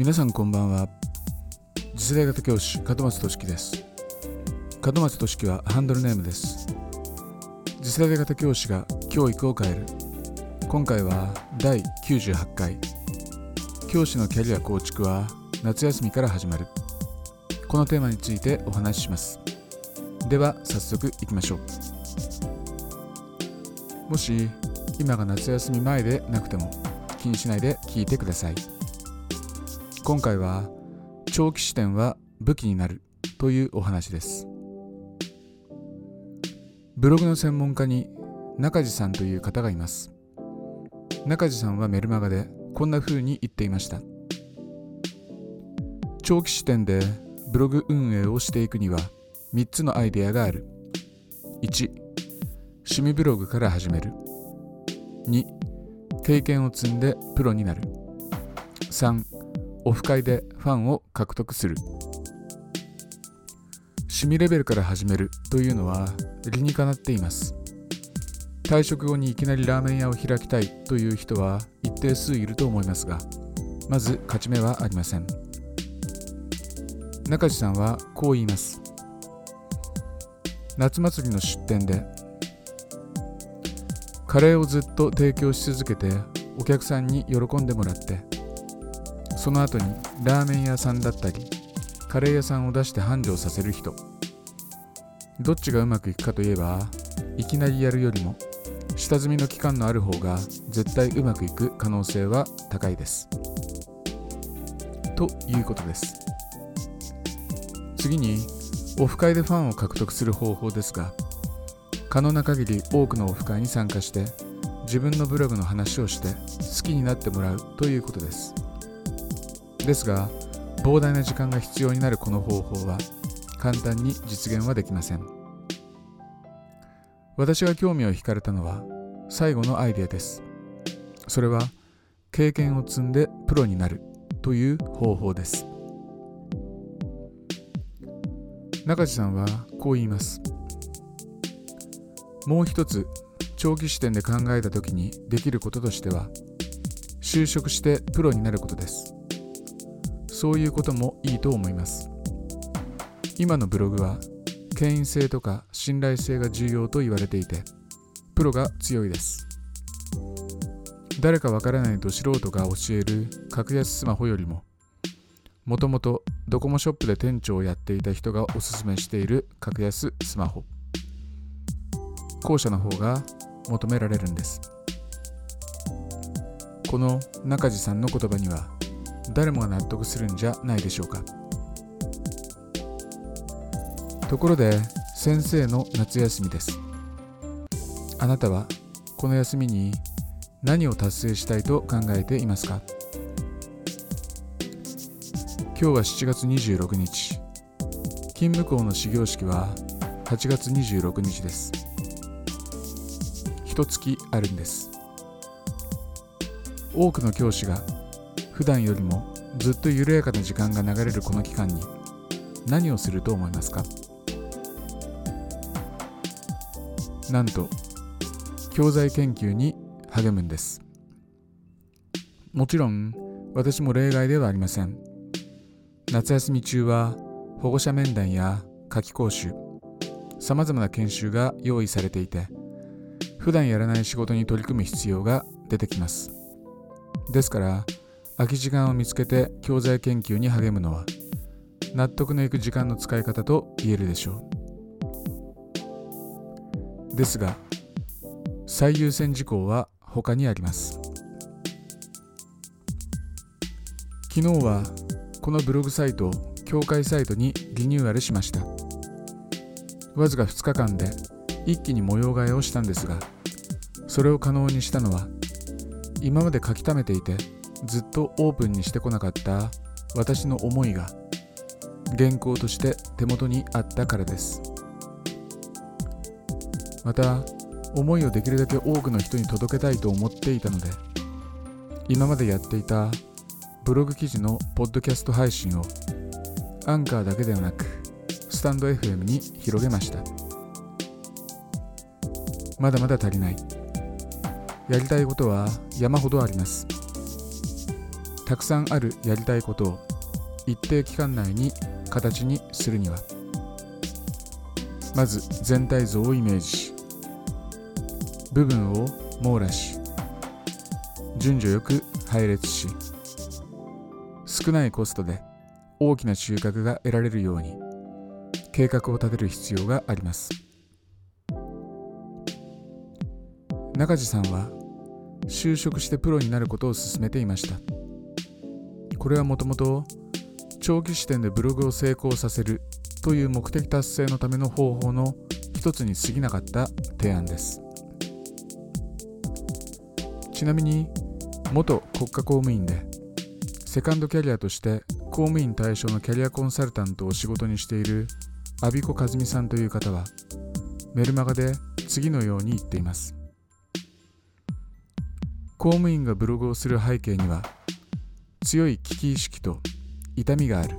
皆さんこんばんは。次世代型教師門松俊樹です。門松俊樹はハンドルネームです。次世代型教師が教育を変える。今回は第98回。教師のキャリア構築は夏休みから始まる。このテーマについてお話しします。では早速いきましょう。もし今が夏休み前でなくても気にしないで聞いてください。今回は長期視点は武器になるというお話です。ブログの専門家に中地さんという方がいます。中地さんはメルマガでこんな風に言っていました。長期視点でブログ運営をしていくには3つのアイデアがある。1趣味ブログから始める。2経験を積んでプロになる。3オフ会でファンを獲得する。趣味レベルから始めるというのは理にかなっています。退職後にいきなりラーメン屋を開きたいという人は一定数いると思いますがまず勝ち目はありません。中地さんはこう言います。夏祭りの出店でカレーをずっと提供し続けてお客さんに喜んでもらってその後にラーメン屋さんだったりカレー屋さんを出して繁盛させる人。どっちがうまくいくかといえばいきなりやるよりも下積みの期間のある方が絶対うまくいく可能性は高いです。ということです。次にオフ会でファンを獲得する方法ですが可能な限り多くのオフ会に参加して自分のブログの話をして好きになってもらうということです。ですが膨大な時間が必要になるこの方法は簡単に実現はできません。私が興味を惹かれたのは最後のアイデアです。それは経験を積んでプロになるという方法です。中地さんはこう言います。もう一つ長期視点で考えた時にできることとしては就職してプロになることです。そういうこともいいと思います。今のブログは権威性とか信頼性が重要と言われていてプロが強いです。誰かわからないと素人が教える格安スマホよりももともとドコモショップで店長をやっていた人がおすすめしている格安スマホ。後者の方が求められるんです。この中地さんの言葉には誰もが納得するんじゃないでしょうか。ところで先生の夏休みです。あなたはこの休みに何を達成したいと考えていますか？今日は7月26日。勤務校の始業式は8月26日です。一月あるんです。多くの教師が普段よりもずっと緩やかな時間が流れるこの期間に何をすると思いますか？なんと教材研究に励むんです。もちろん私も例外ではありません。夏休み中は保護者面談や夏季講習さまざまな研修が用意されていて普段やらない仕事に取り組む必要が出てきます。ですから空き時間を見つけて教材研究に励むのは納得のいく時間の使い方と言えるでしょう。ですが最優先事項は他にあります。昨日はこのブログサイトを協会サイトにリニューアルしました。わずか2日間で一気に模様替えをしたんですがそれを可能にしたのは今まで書き溜めていてずっとオープンにしてこなかった私の思いが原稿として手元にあったからです。また思いをできるだけ多くの人に届けたいと思っていたので今までやっていたブログ記事のポッドキャスト配信をアンカーだけではなくスタンド FM に広げました。まだまだ足りない。やりたいことは山ほどあります。たくさんあるやりたいことを一定期間内に形にするにはまず全体像をイメージ。し部分を網羅し順序よく配列し少ないコストで大きな収穫が得られるように計画を立てる必要があります。中地さんは就職してプロになることを勧めていました。これはもともと長期視点でブログを成功させるという目的達成のための方法の一つに過ぎなかった提案です。ちなみに元国家公務員でセカンドキャリアとして公務員対象のキャリアコンサルタントを仕事にしている阿比子和美さんという方はメルマガで次のように言っています。公務員がブログをする背景には強い危機意識と痛みがある。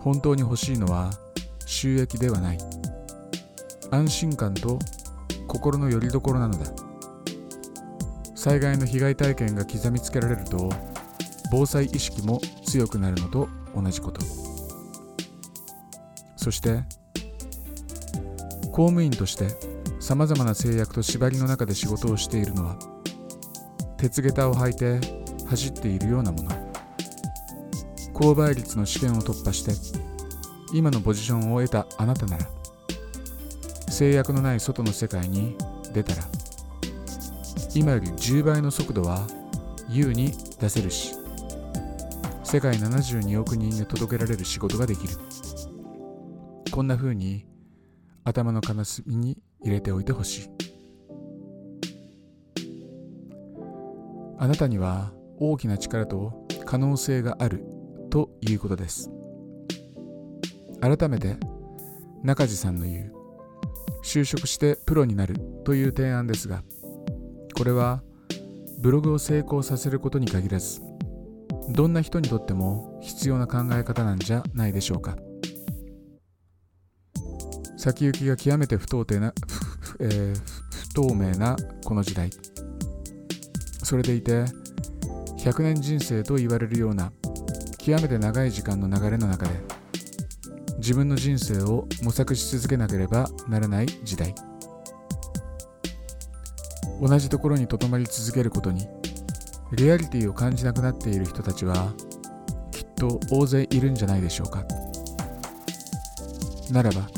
本当に欲しいのは収益ではない。安心感と心の拠り所なのだ。災害の被害体験が刻みつけられると防災意識も強くなるのと同じこと。そして公務員としてさまざまな制約と縛りの中で仕事をしているのは鉄下駄を履いて走っているようなもの。購買率の試験を突破して今のポジションを得たあなたなら制約のない外の世界に出たら今より10倍の速度は優に出せるし世界72億人に届けられる仕事ができる。こんな風に頭の片隅に入れておいてほしい。あなたには大きな力と可能性があるということです。改めて中地さんの言う就職してプロになるという提案ですがこれはブログを成功させることに限らずどんな人にとっても必要な考え方なんじゃないでしょうか。先行きが極めて不透明な、えー、不透明なこの時代。それでいて100年人生と言われるような極めて長い時間の流れの中で自分の人生を模索し続けなければならない時代。同じところにとどまり続けることにリアリティを感じなくなっている人たちはきっと大勢いるんじゃないでしょうか。ならば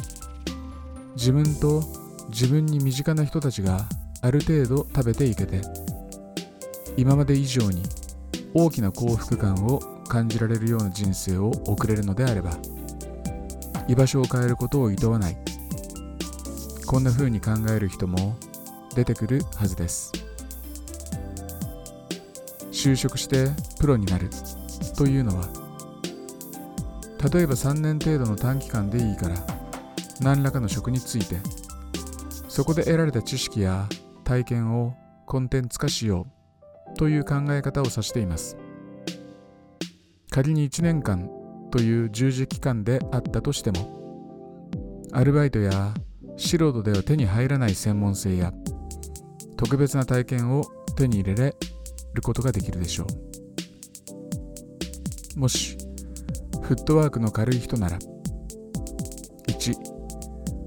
自分と自分に身近な人たちがある程度食べていけて今まで以上に大きな幸福感を感じられるような人生を送れるのであれば居場所を変えることを厭わない。こんな風に考える人も出てくるはずです。就職してプロになるというのは例えば3年程度の短期間でいいから何らかの職についてそこで得られた知識や体験をコンテンツ化しよう。という考え方を指しています。仮に1年間という従事期間であったとしてもアルバイトや素人では手に入らない専門性や特別な体験を手に入れれることができるでしょう。もしフットワークの軽い人なら1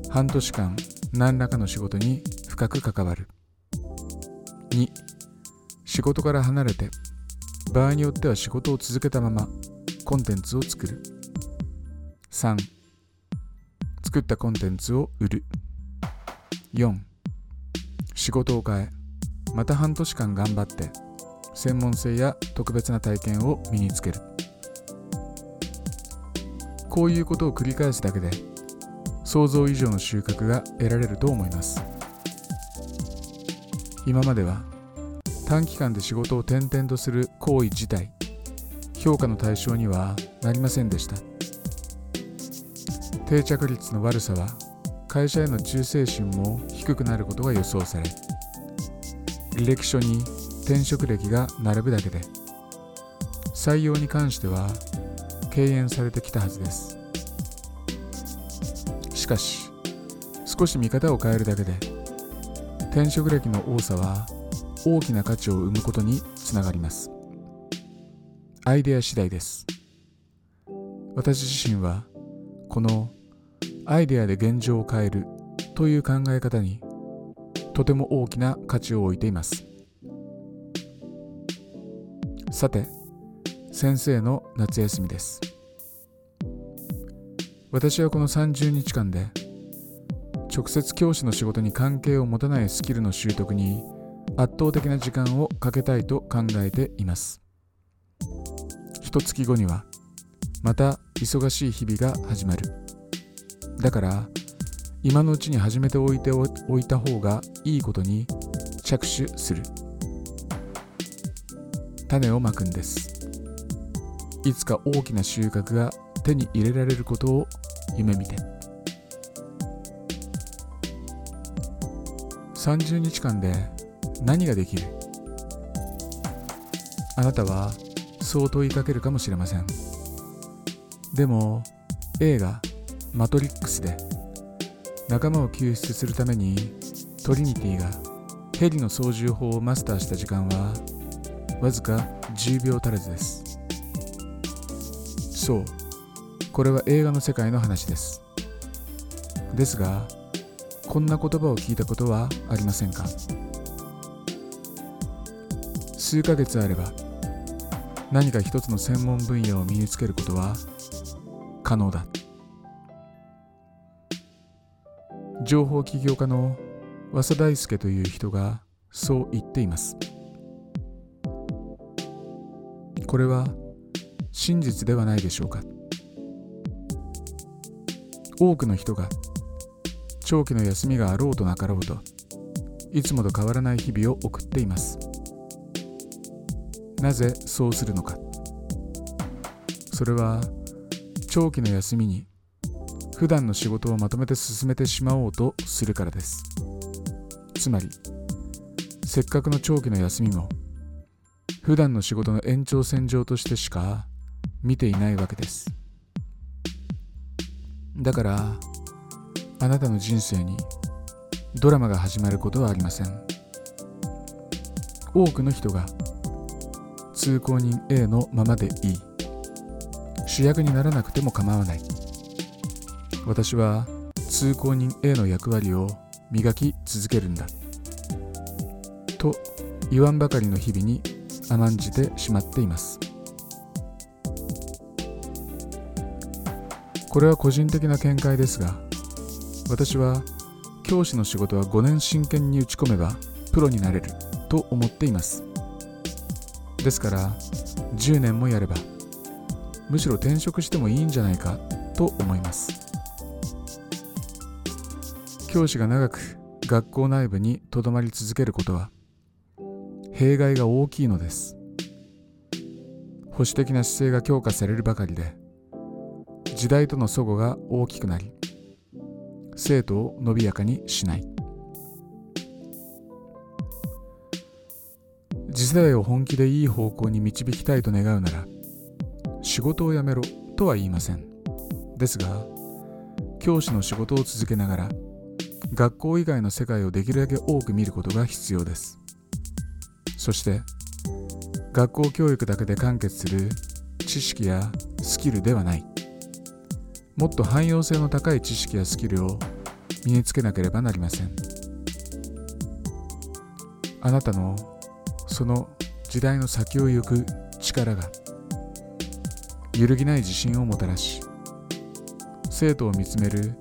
半年間何らかの仕事に深く関わる。2仕事から離れて場合によっては仕事を続けたままコンテンツを作る。3作ったコンテンツを売る。4仕事を変えまた半年間頑張って専門性や特別な体験を身につける。こういうことを繰り返すだけで想像以上の収穫が得られると思います。今までは短期間で仕事を転々とする行為自体評価の対象にはなりませんでした。定着率の悪さは会社への忠誠心も低くなることが予想され履歴書に転職歴が並ぶだけで採用に関しては敬遠されてきたはずです。しかし少し見方を変えるだけで転職歴の多さは大きな価値を生むことにつながります。アイデア次第です。私自身はこのアイデアで現状を変えるという考え方にとても大きな価値を置いています。さて先生の夏休みです。私はこの30日間で直接教師の仕事に関係を持たないスキルの習得に圧倒的な時間をかけたいと考えています。一月後にはまた忙しい日々が始まる。だから今のうちに始めておいておいた方がいいことに着手する。種をまくんです。いつか大きな収穫が手に入れられることを夢見て。30日間で何ができる？あなたはそう問いかけるかもしれません。でも映画「マトリックス」で仲間を救出するためにトリニティがヘリの操縦法をマスターした時間はわずか10秒足らずです。そうこれは映画の世界の話です。ですがこんな言葉を聞いたことはありませんか？数ヶ月あれば何か一つの専門分野を身につけることは可能だ。情報起業家の和佐大輔という人がそう言っています。これは真実ではないでしょうか。多くの人が長期の休みがあろうとなかろうといつもと変わらない日々を送っています。なぜそうするのか。それは長期の休みに普段の仕事をまとめて進めてしまおうとするからです。つまりせっかくの長期の休みも普段の仕事の延長線上としてしか見ていないわけです。だからあなたの人生にドラマが始まることはありません。多くの人が通行人 A のままでいい。主役にならなくても構わない。私は通行人 A の役割を磨き続けるんだ。と言わんばかりの日々に甘んじてしまっています。これは個人的な見解ですが私は教師の仕事は5年真剣に打ち込めばプロになれると思っています。ですから10年もやればむしろ転職してもいいんじゃないかと思います。教師が長く学校内部にとどまり続けることは弊害が大きいのです。保守的な姿勢が強化されるばかりで時代との齟齬が大きくなり生徒を伸びやかにしない。次世代を本気でいい方向に導きたいと願うなら仕事を辞めろとは言いません。ですが教師の仕事を続けながら学校以外の世界をできるだけ多く見ることが必要です。そして学校教育だけで完結する知識やスキルではない。もっと汎用性の高い知識やスキルを身につけなければなりません。あなたのその時代の先を行く力が揺るぎない自信をもたらし生徒を見つめる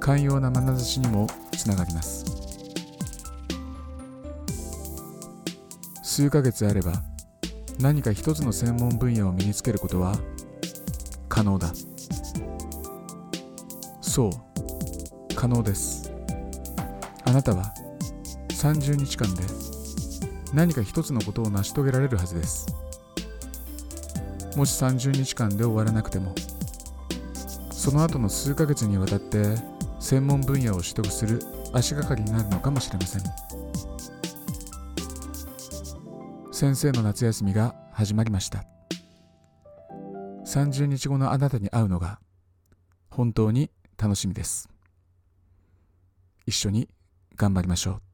寛容な眼差しにもつながります。数ヶ月あれば何か一つの専門分野を身につけることは可能だ。そう。可能です。あなたは30日間で何か一つのことを成し遂げられるはずですもし30日間で終わらなくてもその後の数ヶ月にわたって専門分野を取得する足がかりになるのかもしれません先生の夏休みが始まりました30日後のあなたに会うのが本当に楽しみです。一緒に頑張りましょう。